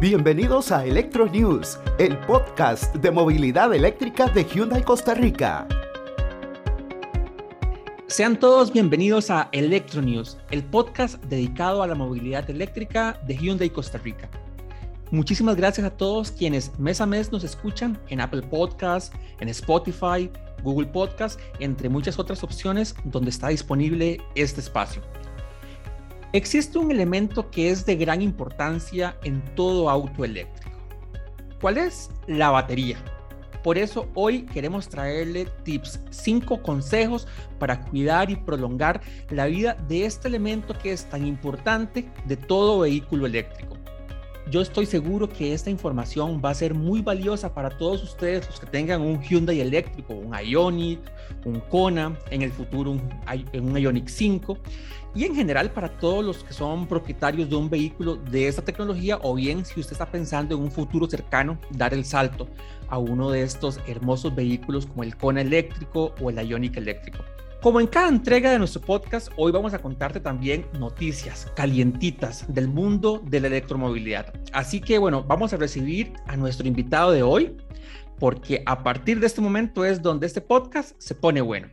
Bienvenidos a Electro News, el podcast de movilidad eléctrica de Hyundai Costa Rica. Sean todos bienvenidos a Electro News, el podcast dedicado a la movilidad eléctrica de Hyundai Costa Rica. Muchísimas gracias a todos quienes mes a mes nos escuchan en Apple Podcasts, en Spotify, Google Podcasts, entre muchas otras opciones donde está disponible este espacio. Existe un elemento que es de gran importancia en todo auto eléctrico. ¿Cuál es? La batería. Por eso hoy queremos traerle tips, 5 consejos para cuidar y prolongar la vida de este elemento que es tan importante de todo vehículo eléctrico. Yo estoy seguro que esta información va a ser muy valiosa para todos ustedes, los que tengan un Hyundai eléctrico, un Ioniq, un Kona, en el futuro un, un Ioniq 5 y en general para todos los que son propietarios de un vehículo de esta tecnología o bien si usted está pensando en un futuro cercano dar el salto a uno de estos hermosos vehículos como el Kona eléctrico o el Ioniq eléctrico. Como en cada entrega de nuestro podcast, hoy vamos a contarte también noticias calientitas del mundo de la electromovilidad. Así que bueno, vamos a recibir a nuestro invitado de hoy, porque a partir de este momento es donde este podcast se pone bueno.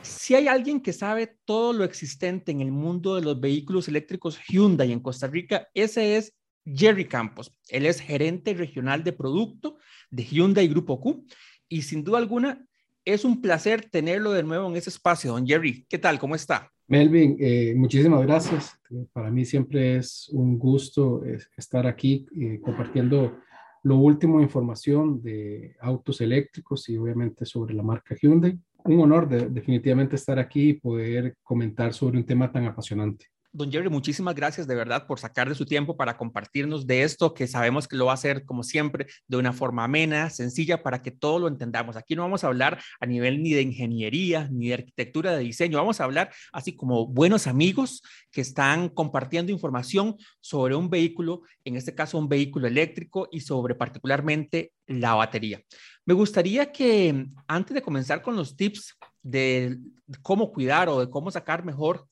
Si hay alguien que sabe todo lo existente en el mundo de los vehículos eléctricos Hyundai en Costa Rica, ese es Jerry Campos. Él es gerente regional de producto de Hyundai Grupo Q y sin duda alguna es un placer tenerlo de nuevo en ese espacio, don Jerry. ¿Qué tal? ¿Cómo está? Melvin, eh, muchísimas gracias. Para mí siempre es un gusto eh, estar aquí eh, compartiendo lo último información de autos eléctricos y obviamente sobre la marca Hyundai. Un honor de, definitivamente estar aquí y poder comentar sobre un tema tan apasionante. Don Jerry, muchísimas gracias de verdad por sacar de su tiempo para compartirnos de esto, que sabemos que lo va a hacer como siempre de una forma amena, sencilla, para que todo lo entendamos. Aquí no vamos a hablar a nivel ni de ingeniería, ni de arquitectura, de diseño, vamos a hablar así como buenos amigos que están compartiendo información sobre un vehículo, en este caso un vehículo eléctrico y sobre particularmente la batería. Me gustaría que antes de comenzar con los tips de cómo cuidar o de cómo sacar mejor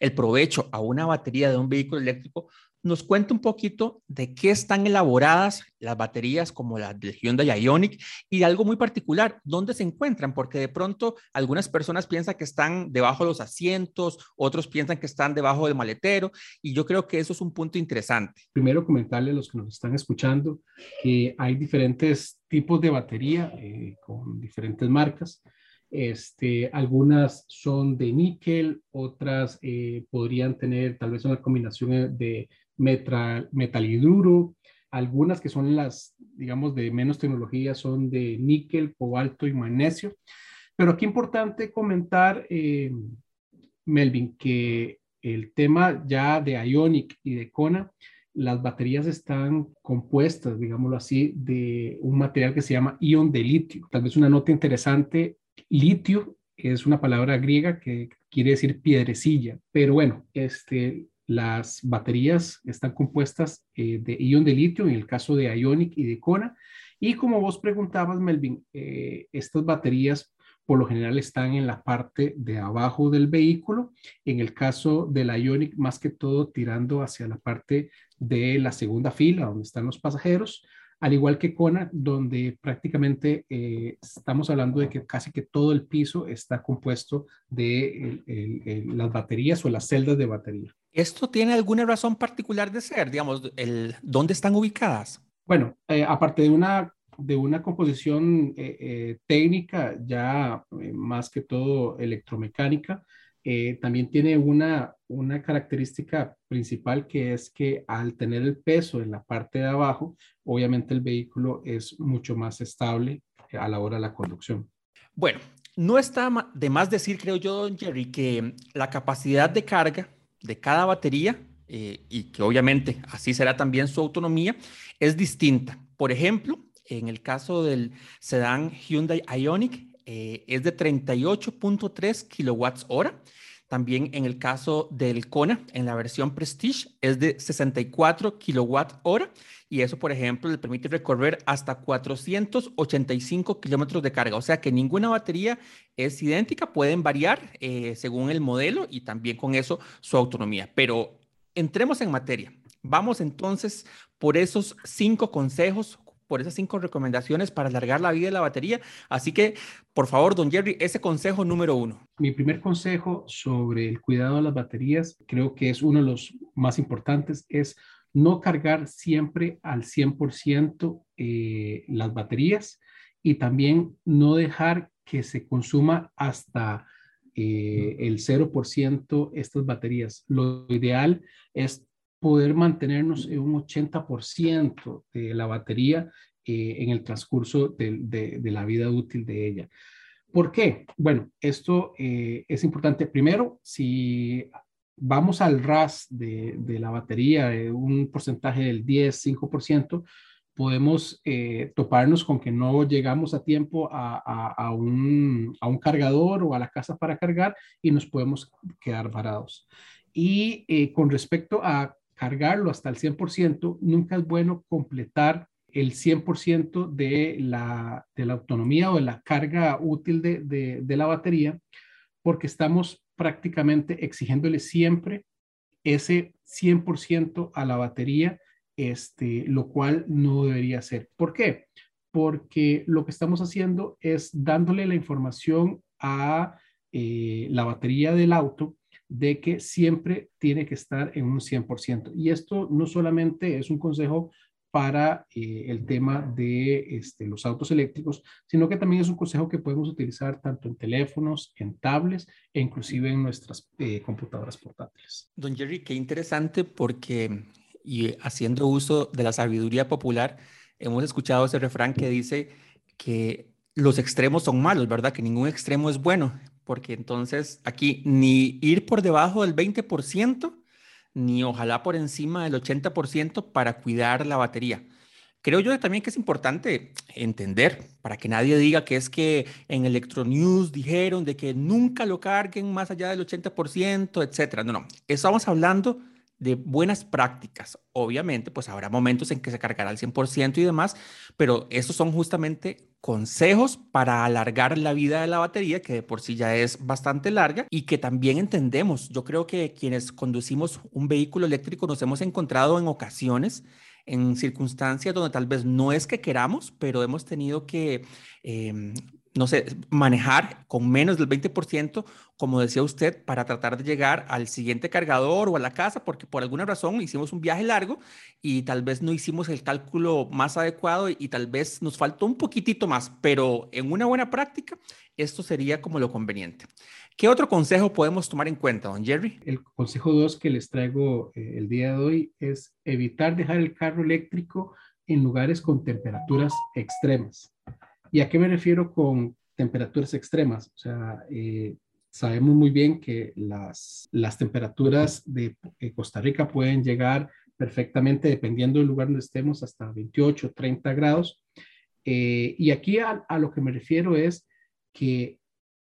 el provecho a una batería de un vehículo eléctrico, nos cuenta un poquito de qué están elaboradas las baterías como las de Hyundai Ioniq y algo muy particular, dónde se encuentran, porque de pronto algunas personas piensan que están debajo de los asientos, otros piensan que están debajo del maletero y yo creo que eso es un punto interesante. Primero comentarle a los que nos están escuchando que hay diferentes tipos de batería eh, con diferentes marcas. Este, algunas son de níquel, otras eh, podrían tener tal vez una combinación de metal, metalhidruro, algunas que son las, digamos, de menos tecnología son de níquel, cobalto y magnesio. Pero aquí importante comentar, eh, Melvin, que el tema ya de Ionic y de Kona, las baterías están compuestas, digámoslo así, de un material que se llama ion de litio. Tal vez una nota interesante, litio es una palabra griega que quiere decir piedrecilla, pero bueno, este, las baterías están compuestas eh, de ion de litio, en el caso de Ionic y de Kona. Y como vos preguntabas, Melvin, eh, estas baterías por lo general están en la parte de abajo del vehículo. En el caso de la Ionic, más que todo tirando hacia la parte de la segunda fila, donde están los pasajeros al igual que Kona, donde prácticamente eh, estamos hablando de que casi que todo el piso está compuesto de las baterías o las celdas de batería. ¿Esto tiene alguna razón particular de ser? Digamos, el, ¿dónde están ubicadas? Bueno, eh, aparte de una, de una composición eh, técnica, ya más que todo electromecánica, eh, también tiene una, una característica principal que es que al tener el peso en la parte de abajo, obviamente el vehículo es mucho más estable a la hora de la conducción. Bueno, no está de más decir, creo yo, don Jerry, que la capacidad de carga de cada batería, eh, y que obviamente así será también su autonomía, es distinta. Por ejemplo, en el caso del sedán Hyundai Ioniq, eh, es de 38.3 kilowatts hora. También en el caso del Kona, en la versión Prestige, es de 64 kilowatt hora y eso, por ejemplo, le permite recorrer hasta 485 kilómetros de carga. O sea que ninguna batería es idéntica, pueden variar eh, según el modelo y también con eso su autonomía. Pero entremos en materia. Vamos entonces por esos cinco consejos, por esas cinco recomendaciones para alargar la vida de la batería. Así que, por favor, don Jerry, ese consejo número uno. Mi primer consejo sobre el cuidado de las baterías, creo que es uno de los más importantes, es no cargar siempre al 100% eh, las baterías y también no dejar que se consuma hasta eh, el 0% estas baterías. Lo ideal es poder mantenernos en un 80% de la batería eh, en el transcurso de, la vida útil de ella. ¿Por qué? Bueno, esto eh, es importante. Primero, si vamos al RAS de, de la batería, un porcentaje del 10, 5%, podemos eh, toparnos con que no llegamos a tiempo a, un, cargador o a la casa para cargar y nos podemos quedar varados. Y eh, con respecto a cargarlo hasta el 100%, nunca es bueno completar el 100% de la, de la autonomía o de la carga útil de, de la batería, porque estamos prácticamente exigiéndole siempre ese 100% a la batería este, lo cual no debería ser. ¿Por qué? Porque lo que estamos haciendo es dándole la información a eh, la batería del auto de que siempre tiene que estar en un 100%. Y esto no solamente es un consejo para eh, el tema de este, los autos eléctricos, sino que también es un consejo que podemos utilizar tanto en teléfonos, en tablets e inclusive en nuestras eh, computadoras portátiles. Don Jerry, qué interesante porque y haciendo uso de la sabiduría popular, hemos escuchado ese refrán que dice que los extremos son malos, ¿verdad? Que ningún extremo es bueno, porque entonces aquí ni ir por debajo del 20%, ni ojalá por encima del 80% para cuidar la batería. Creo yo también que es importante entender, para que nadie diga que es que en Electronews dijeron de que nunca lo carguen más allá del 80%, etcétera. No, no, estamos hablando de buenas prácticas. Obviamente, pues habrá momentos en que se cargará al 100% y demás, pero estos son justamente consejos para alargar la vida de la batería, que de por sí ya es bastante larga y que también entendemos. Yo creo que quienes conducimos un vehículo eléctrico nos hemos encontrado en ocasiones en circunstancias donde tal vez no es que queramos, pero hemos tenido que em, no sé, manejar con menos del 20%, como decía usted, para tratar de llegar al siguiente cargador o a la casa, porque por alguna razón hicimos un viaje largo y tal vez no hicimos el cálculo más adecuado y, tal vez nos faltó un poquitito más, pero en una buena práctica, esto sería como lo conveniente. ¿Qué otro consejo podemos tomar en cuenta, don Jerry? El consejo 2 que les traigo eh, el día de hoy es evitar dejar el carro eléctrico en lugares con temperaturas extremas. ¿Y a qué me refiero con temperaturas extremas? O sea, eh, sabemos muy bien que las, las temperaturas de eh, Costa Rica pueden llegar perfectamente, dependiendo del lugar donde estemos, hasta 28, 30 grados. Eh, y aquí a, a, lo que me refiero es que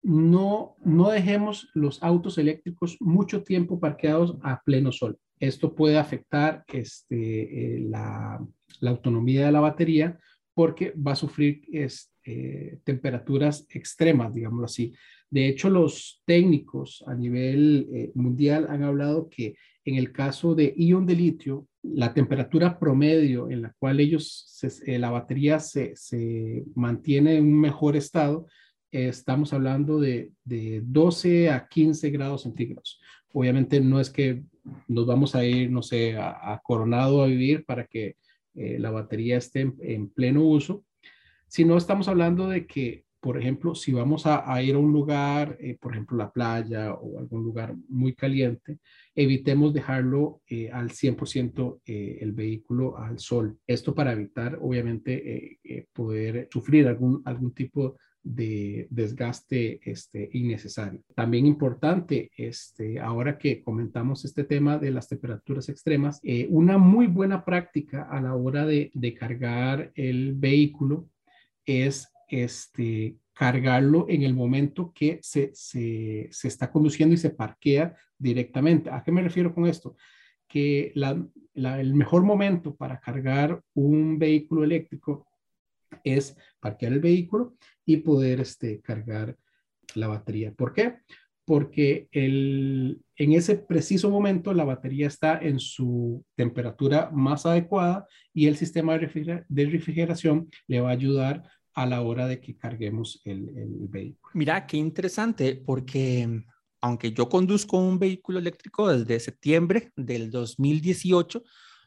no, no dejemos los autos eléctricos mucho tiempo parqueados a pleno sol. Esto puede afectar este, la, la autonomía de la batería porque va a sufrir este, temperaturas extremas, digámoslo así. De hecho, los técnicos a nivel eh, mundial han hablado que en el caso de ion de litio, la temperatura promedio en la cual ellos, eh, la batería se, mantiene en un mejor estado, estamos hablando de, de 12 a 15 grados centígrados. Obviamente no es que nos vamos a ir, no sé, a Coronado a vivir para que eh, la batería esté en, pleno uso, si no estamos hablando de que, por ejemplo, si vamos a, ir a un lugar, eh, por ejemplo, la playa o algún lugar muy caliente, evitemos dejarlo eh, al 100% el vehículo al sol. Esto para evitar, obviamente, poder sufrir algún, algún tipo de desgaste este, innecesario. También importante, este, ahora que comentamos este tema de las temperaturas extremas, eh, una muy buena práctica a la hora de, de cargar el vehículo es este, cargarlo en el momento que se, se, se, está conduciendo y se parquea directamente. ¿A qué me refiero con esto? Que el mejor momento para cargar un vehículo eléctrico es parquear el vehículo y poder este, cargar la batería. ¿Por qué? Porque el, en ese preciso momento la batería está en su temperatura más adecuada y el sistema de, refrigeración le va a ayudar a la hora de que carguemos el, el vehículo. Mira, qué interesante, porque aunque yo conduzco un vehículo eléctrico desde septiembre del 2018,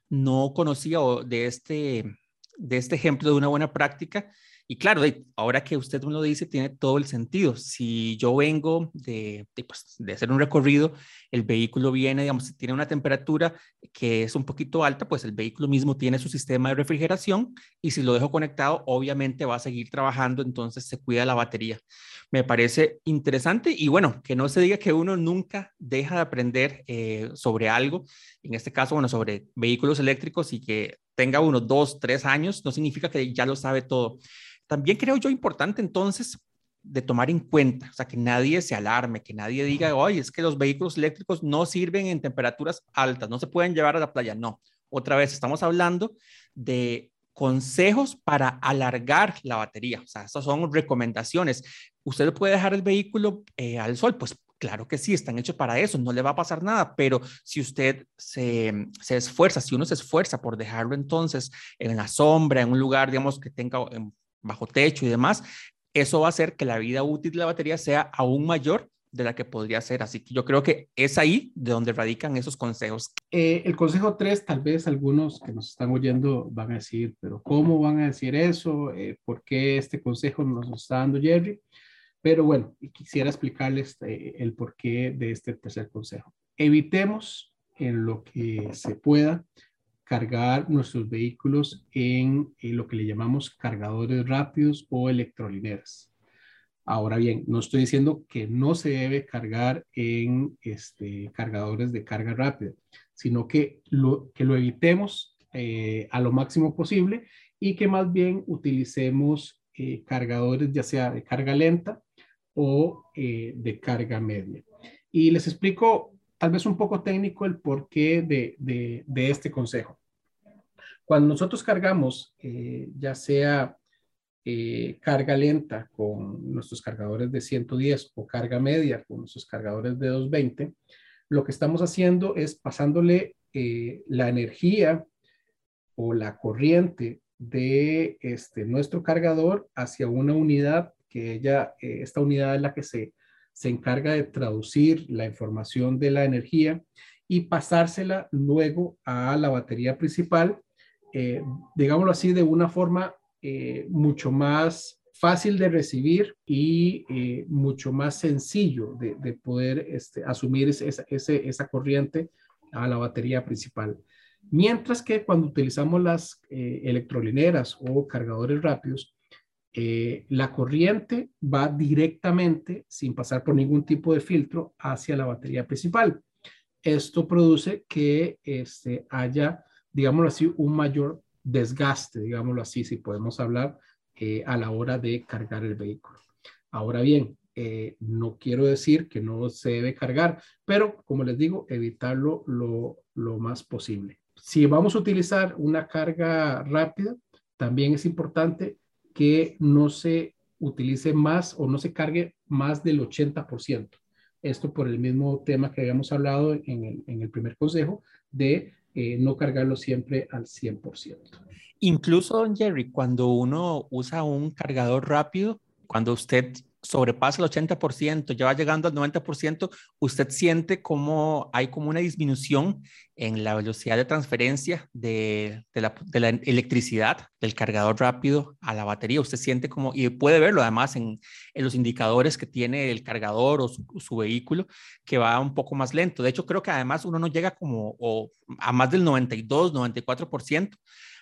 no conocía de este, de este ejemplo de una buena práctica y claro, ahora que usted me lo dice, tiene todo el sentido. Si yo vengo de, pues, de, hacer un recorrido, el vehículo viene, digamos, tiene una temperatura que es un poquito alta, pues el vehículo mismo tiene su sistema de refrigeración y si lo dejo conectado, obviamente va a seguir trabajando, entonces se cuida la batería. Me parece interesante y bueno, que no se diga que uno nunca deja de aprender eh, sobre algo, en este caso, bueno, sobre vehículos eléctricos y que tenga uno, dos, tres años, no significa que ya lo sabe todo. También creo yo importante entonces de tomar en cuenta, o sea, que nadie se alarme, que nadie diga, oye, es que los vehículos eléctricos no sirven en temperaturas altas, no se pueden llevar a la playa. No, otra vez estamos hablando de consejos para alargar la batería. O sea, estas son recomendaciones. ¿Usted puede dejar el vehículo eh, al sol? Pues claro que sí, están hechos para eso, no le va a pasar nada, pero si usted se, se esfuerza, si uno se esfuerza por dejarlo entonces en la sombra, en un lugar, digamos, que tenga bajo techo y demás, eso va a hacer que la vida útil de la batería sea aún mayor de la que podría ser. Así que yo creo que es ahí de donde radican esos consejos. Eh, el consejo 3, tal vez algunos que nos están oyendo van a decir, pero ¿cómo van a decir eso? Eh, ¿Por qué este consejo nos está dando Jerry? Pero bueno, quisiera explicarles eh, el porqué de este tercer consejo. Evitemos en lo que se pueda cargar nuestros vehículos en, lo que le llamamos cargadores rápidos o electrolineras. Ahora bien, no estoy diciendo que no se debe cargar en este, cargadores de carga rápida, sino que lo, que lo evitemos eh, a lo máximo posible y que más bien utilicemos eh, cargadores ya sea de carga lenta o eh, de carga media. Y les explico tal vez un poco técnico el porqué de, de, este consejo. Cuando nosotros cargamos, eh, ya sea eh, carga lenta con nuestros cargadores de 110 o carga media con nuestros cargadores de 220, lo que estamos haciendo es pasándole eh, la energía o la corriente de este, nuestro cargador hacia una unidad que ella, esta unidad es la que se se encarga de traducir la información de la energía y pasársela luego a la batería principal, eh, digámoslo así, de una forma eh, mucho más fácil de recibir y eh, mucho más sencillo de, poder este, asumir esa, esa corriente a la batería principal. Mientras que cuando utilizamos las electrolineras o cargadores rápidos, eh, la corriente va directamente, sin pasar por ningún tipo de filtro, hacia la batería principal. Esto produce que este, haya, digámoslo así, un mayor desgaste, digámoslo así, si podemos hablar, eh, a la hora de cargar el vehículo. Ahora bien, eh, no quiero decir que no se debe cargar, pero como les digo, evitarlo lo, lo más posible. Si vamos a utilizar una carga rápida, también es importante que no se utilice más o no se cargue más del 80%. Esto por el mismo tema que habíamos hablado en el, primer consejo de eh, no cargarlo siempre al 100%. Incluso, don Jerry, cuando uno usa un cargador rápido, cuando usted sobrepasa el 80%, ya va llegando al 90%, usted siente como hay como una disminución en la velocidad de transferencia de, la, electricidad del cargador rápido a la batería. Usted siente como, y puede verlo además en, los indicadores que tiene el cargador o su, vehículo, que va un poco más lento. De hecho, creo que además uno no llega como a más del 92, 94%.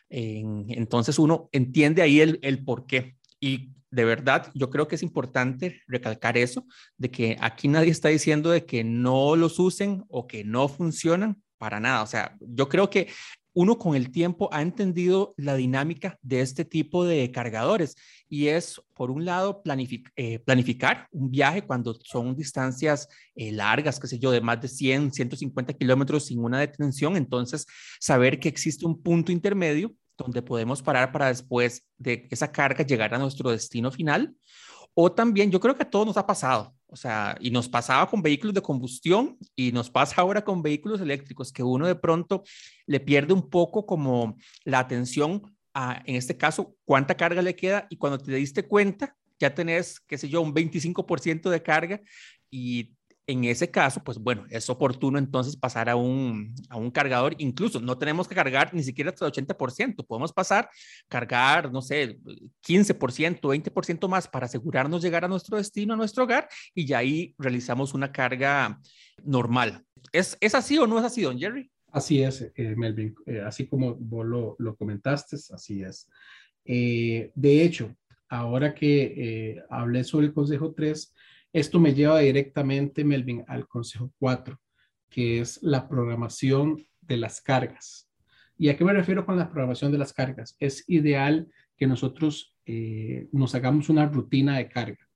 entonces uno entiende ahí el, el por qué. Y de verdad, yo creo que es importante recalcar eso, de que aquí nadie está diciendo de que no los usen o que no funcionan para nada. O sea, yo creo que uno con el tiempo ha entendido la dinámica de este tipo de cargadores y es, por un lado, eh, planificar un viaje cuando son distancias eh, largas, qué sé yo, de más de 100, 150 kilómetros sin una detención. Entonces, saber que existe un punto intermedio donde podemos parar para después de esa carga llegar a nuestro destino final. O también, yo creo que a todos nos ha pasado, o sea, y nos pasaba con vehículos de combustión y nos pasa ahora con vehículos eléctricos, que uno de pronto le pierde un poco como la atención a, en este caso, cuánta carga le queda y cuando te diste cuenta, ya tenés, qué sé yo, un 25% de carga y en ese caso, pues bueno, es oportuno entonces pasar a un, a un cargador. Incluso no tenemos que cargar ni siquiera hasta el 80%. Podemos pasar, cargar, no sé, 15%, 20% más para asegurarnos llegar a nuestro destino, a nuestro hogar, y ya ahí realizamos una carga normal. ¿Es, es así o no es así, don Jerry? Así es, eh, Melvin. Eh, así como vos lo, lo comentaste, así es. Eh, de hecho, ahora que hablé sobre el Consejo 3, esto me lleva directamente, Melvin, al consejo 4, que es la programación de las cargas. ¿Y a qué me refiero con la programación de las cargas? Es ideal que nosotros eh, nos hagamos una rutina de carga.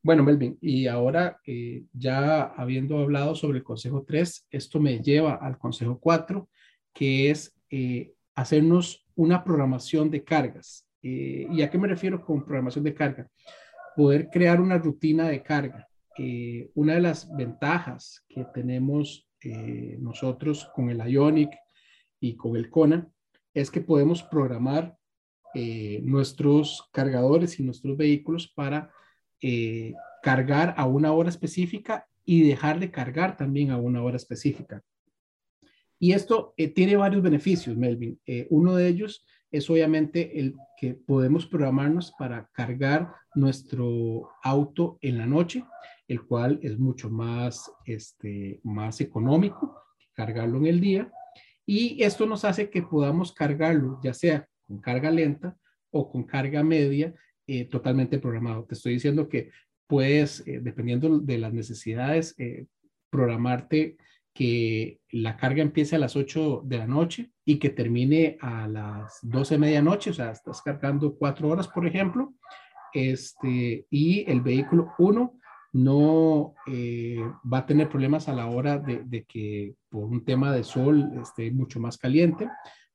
Bueno, Melvin, y ahora eh, ya habiendo hablado sobre el consejo 3, esto me lleva al consejo 4, que es eh, hacernos una programación de cargas. ¿Y a qué me refiero con programación de carga? Poder crear una rutina de carga. Eh, una de las ventajas que tenemos eh, nosotros con el Ionic y con el Kona es que podemos programar eh, nuestros cargadores y nuestros vehículos para cargar a una hora específica y dejar de cargar también a una hora específica. Y esto tiene varios beneficios, Melvin. uno de ellos es obviamente el que podemos programarnos para cargar nuestro auto en la noche, el cual es mucho más, este, más económico que cargarlo en el día. Y esto nos hace que podamos cargarlo, ya sea con carga lenta o con carga media, eh, totalmente programado. Te estoy diciendo que puedes, eh, dependiendo de las necesidades, eh, programarte que la carga empiece a las 8 de la noche y que termine a las 12 de medianoche, o sea, estás cargando cuatro horas, por ejemplo, este, y el vehículo 1 no eh, va a tener problemas a la hora de, que por un tema de sol esté mucho más caliente,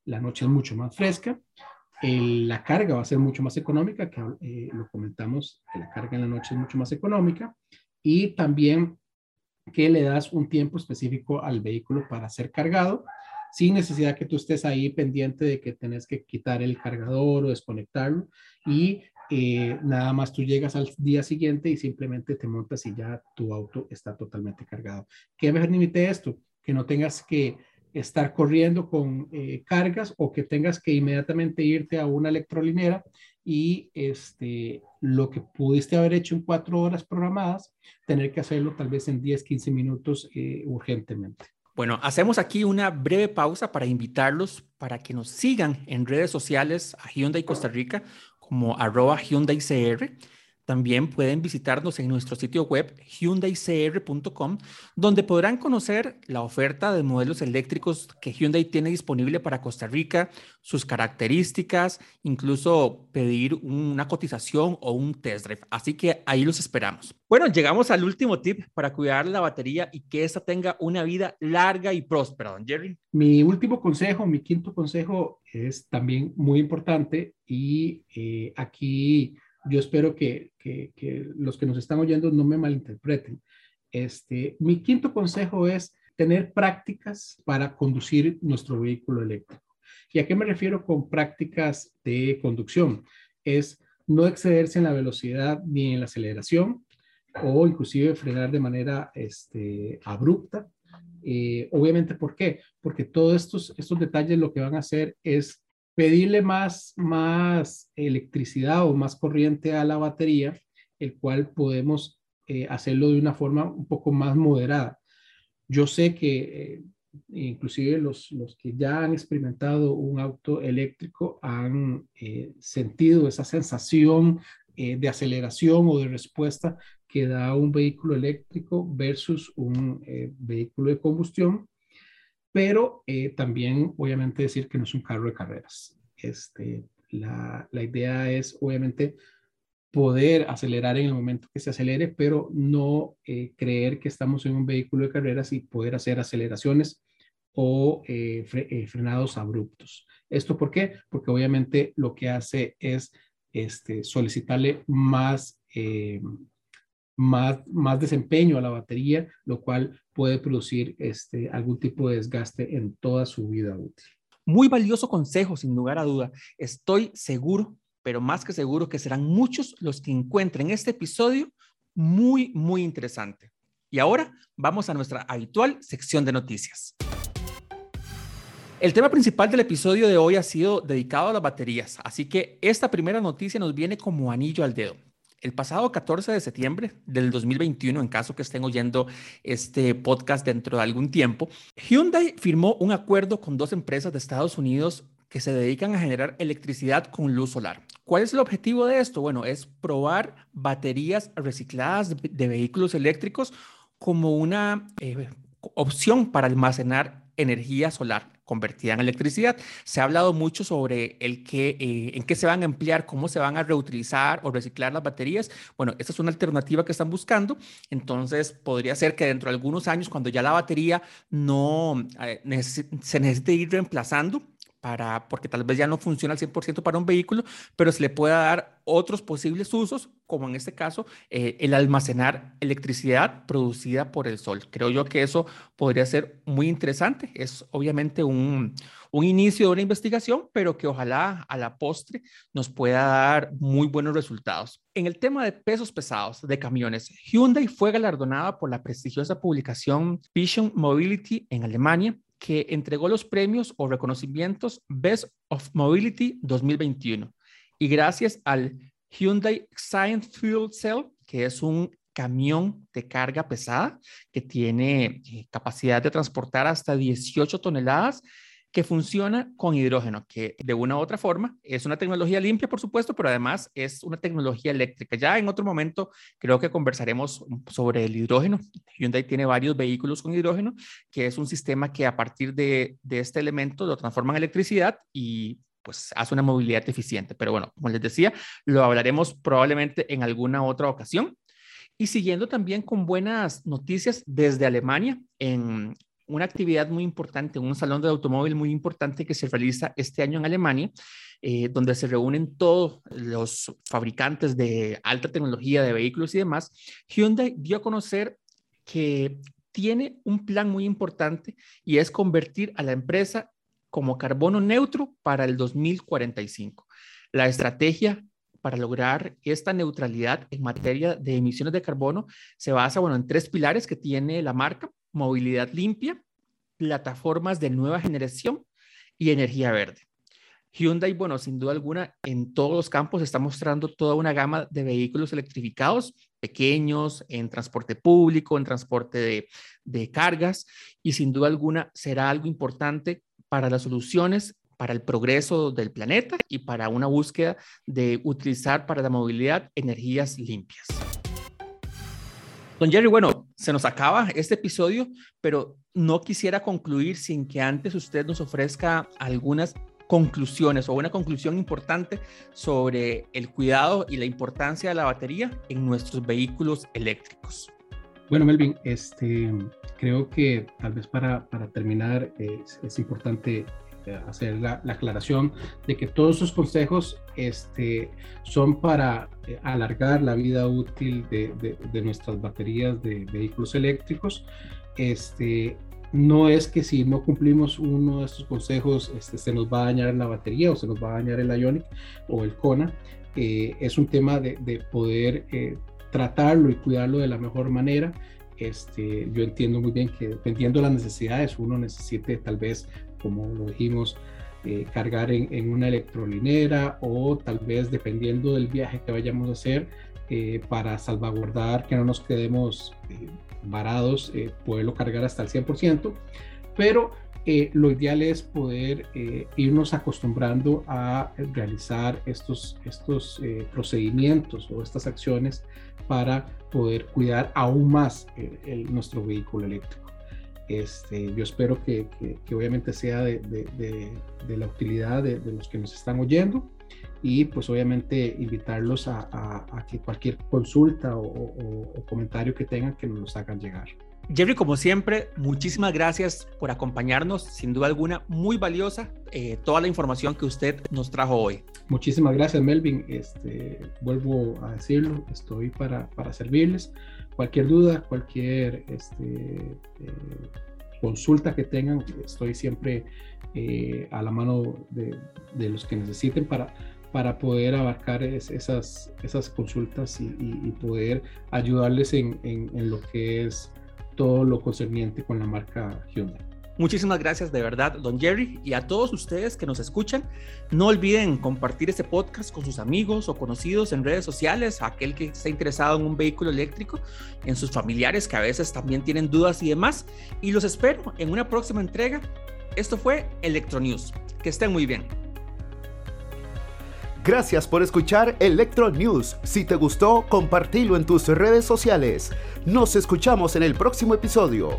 la noche es mucho más fresca, la carga va a ser mucho más económica, que eh, lo comentamos, que la carga en la noche es mucho más económica, y también que le das un tiempo específico al vehículo para ser cargado, sin necesidad que tú estés ahí pendiente de que tenés que quitar el cargador o desconectarlo y eh, nada más tú llegas al día siguiente y simplemente te montas y ya tu auto está totalmente cargado. ¿Qué me permite esto? Que no tengas que estar corriendo con eh, cargas o que tengas que inmediatamente irte a una electrolinera y este, lo que pudiste haber hecho en cuatro horas programadas, tener que hacerlo tal vez en 10, 15 minutos eh, urgentemente. Bueno, hacemos aquí una breve pausa para invitarlos para que nos sigan en redes sociales a Hyundai Costa Rica como arroba Hyundai CR también pueden visitarnos en nuestro sitio web hyundaicr.com, donde podrán conocer la oferta de modelos eléctricos que Hyundai tiene disponible para Costa Rica, sus características, incluso pedir una cotización o un test drive. Así que ahí los esperamos. Bueno, llegamos al último tip para cuidar la batería y que esta tenga una vida larga y próspera, don Jerry. Mi último consejo, mi quinto consejo es también muy importante y eh, aquí yo espero que, los que nos están oyendo no me malinterpreten. Este, mi quinto consejo es tener prácticas para conducir nuestro vehículo eléctrico. ¿Y a qué me refiero con prácticas de conducción? Es no excederse en la velocidad ni en la aceleración o inclusive frenar de manera este, abrupta. Eh, obviamente, ¿por qué? Porque todos estos, estos detalles lo que van a hacer es pedirle más, más electricidad o más corriente a la batería, el cual podemos eh, hacerlo de una forma un poco más moderada. Yo sé que eh, inclusive los, los, que ya han experimentado un auto eléctrico han eh, sentido esa sensación de aceleración o de respuesta que da un vehículo eléctrico versus un vehículo de combustión pero eh, también obviamente decir que no es un carro de carreras. Este, la, la, idea es obviamente poder acelerar en el momento que se acelere, pero no eh, creer que estamos en un vehículo de carreras y poder hacer aceleraciones o eh, frenados abruptos. ¿Esto por qué? Porque obviamente lo que hace es este, solicitarle más más, más desempeño a la batería, lo cual puede producir este, algún tipo de desgaste en toda su vida útil. Muy valioso consejo, sin lugar a duda. Estoy seguro, pero más que seguro que serán muchos los que encuentren este episodio muy, muy interesante. Y ahora vamos a nuestra habitual sección de noticias. El tema principal del episodio de hoy ha sido dedicado a las baterías, así que esta primera noticia nos viene como anillo al dedo. El pasado 14 de septiembre del 2021, en caso que estén oyendo este podcast dentro de algún tiempo, Hyundai firmó un acuerdo con dos empresas de Estados Unidos que se dedican a generar electricidad con luz solar. ¿Cuál es el objetivo de esto? Bueno, es probar baterías recicladas de, vehículos eléctricos como una eh, opción para almacenar energía solar convertida en electricidad. Se ha hablado mucho sobre el que, eh, en qué se van a emplear, cómo se van a reutilizar o reciclar las baterías. Bueno, esta es una alternativa que están buscando. Entonces, podría ser que dentro de algunos años, cuando ya la batería no eh, se necesite ir reemplazando, para, porque tal vez ya no funciona al 100% para un vehículo, pero se le pueda dar otros posibles usos, como en este caso eh, el almacenar electricidad producida por el sol. Creo yo que eso podría ser muy interesante. Es obviamente un, un inicio de una investigación, pero que ojalá a la postre nos pueda dar muy buenos resultados. En el tema de pesos pesados de camiones, Hyundai fue galardonada por la prestigiosa publicación Vision Mobility en Alemania que entregó los premios o reconocimientos Best of Mobility 2021. Y gracias al Hyundai Science Fuel Cell, que es un camión de carga pesada que tiene eh, capacidad de transportar hasta 18 toneladas que funciona con hidrógeno, que de una u otra forma es una tecnología limpia, por supuesto, pero además es una tecnología eléctrica. Ya en otro momento creo que conversaremos sobre el hidrógeno. Hyundai tiene varios vehículos con hidrógeno, que es un sistema que a partir de, de este elemento lo transforma en electricidad y pues hace una movilidad eficiente. Pero bueno, como les decía, lo hablaremos probablemente en alguna otra ocasión. Y siguiendo también con buenas noticias desde Alemania, en una actividad muy importante, un salón de automóvil muy importante que se realiza este año en Alemania, eh, donde se reúnen todos los fabricantes de alta tecnología de vehículos y demás. Hyundai dio a conocer que tiene un plan muy importante y es convertir a la empresa como carbono neutro para el 2045. La estrategia para lograr esta neutralidad en materia de emisiones de carbono se basa bueno, en tres pilares que tiene la marca movilidad limpia, plataformas de nueva generación y energía verde. Hyundai, bueno, sin duda alguna, en todos los campos está mostrando toda una gama de vehículos electrificados, pequeños, en transporte público, en transporte de, cargas, y sin duda alguna será algo importante para las soluciones, para el progreso del planeta y para una búsqueda de utilizar para la movilidad energías limpias. Don Jerry, bueno, se nos acaba este episodio, pero no quisiera concluir sin que antes usted nos ofrezca algunas conclusiones o una conclusión importante sobre el cuidado y la importancia de la batería en nuestros vehículos eléctricos. Bueno, Melvin, este, creo que tal vez para, para terminar es, es importante hacer la, aclaración de que todos esos consejos este, son para eh, alargar la vida útil de, de, nuestras baterías de vehículos eléctricos. Este, no es que si no cumplimos uno de estos consejos este, se nos va a dañar la batería o se nos va a dañar el Ionic o el Kona. Eh, es un tema de, de poder eh, tratarlo y cuidarlo de la mejor manera. Este, yo entiendo muy bien que dependiendo de las necesidades, uno necesite tal vez como lo dijimos, eh, cargar en, una electrolinera o tal vez dependiendo del viaje que vayamos a hacer eh, para salvaguardar que no nos quedemos eh, varados, poderlo cargar hasta el 100%, pero lo ideal es poder irnos acostumbrando a realizar estos, estos procedimientos o estas acciones para poder cuidar aún más nuestro vehículo eléctrico. Este, yo espero que, obviamente sea de, la utilidad de, los que nos están oyendo y pues obviamente invitarlos a, que cualquier consulta o, comentario que tengan que nos hagan llegar. Jerry, como siempre, muchísimas gracias por acompañarnos. Sin duda alguna, muy valiosa eh, toda la información que usted nos trajo hoy. Muchísimas gracias, Melvin. Este, vuelvo a decirlo, estoy para, para servirles. Cualquier duda, cualquier este, eh, consulta que tengan, estoy siempre eh, a la mano de, los que necesiten para, para poder abarcar esas, esas consultas y, y, poder ayudarles en, en, en lo que es todo lo concerniente con la marca Hyundai. Muchísimas gracias de verdad, don Jerry, y a todos ustedes que nos escuchan. No olviden compartir este podcast con sus amigos o conocidos en redes sociales, aquel que esté interesado en un vehículo eléctrico, en sus familiares que a veces también tienen dudas y demás. Y los espero en una próxima entrega. Esto fue Electronews. Que estén muy bien. Gracias por escuchar Electro News. Si te gustó, compartilo en tus redes sociales. Nos escuchamos en el próximo episodio.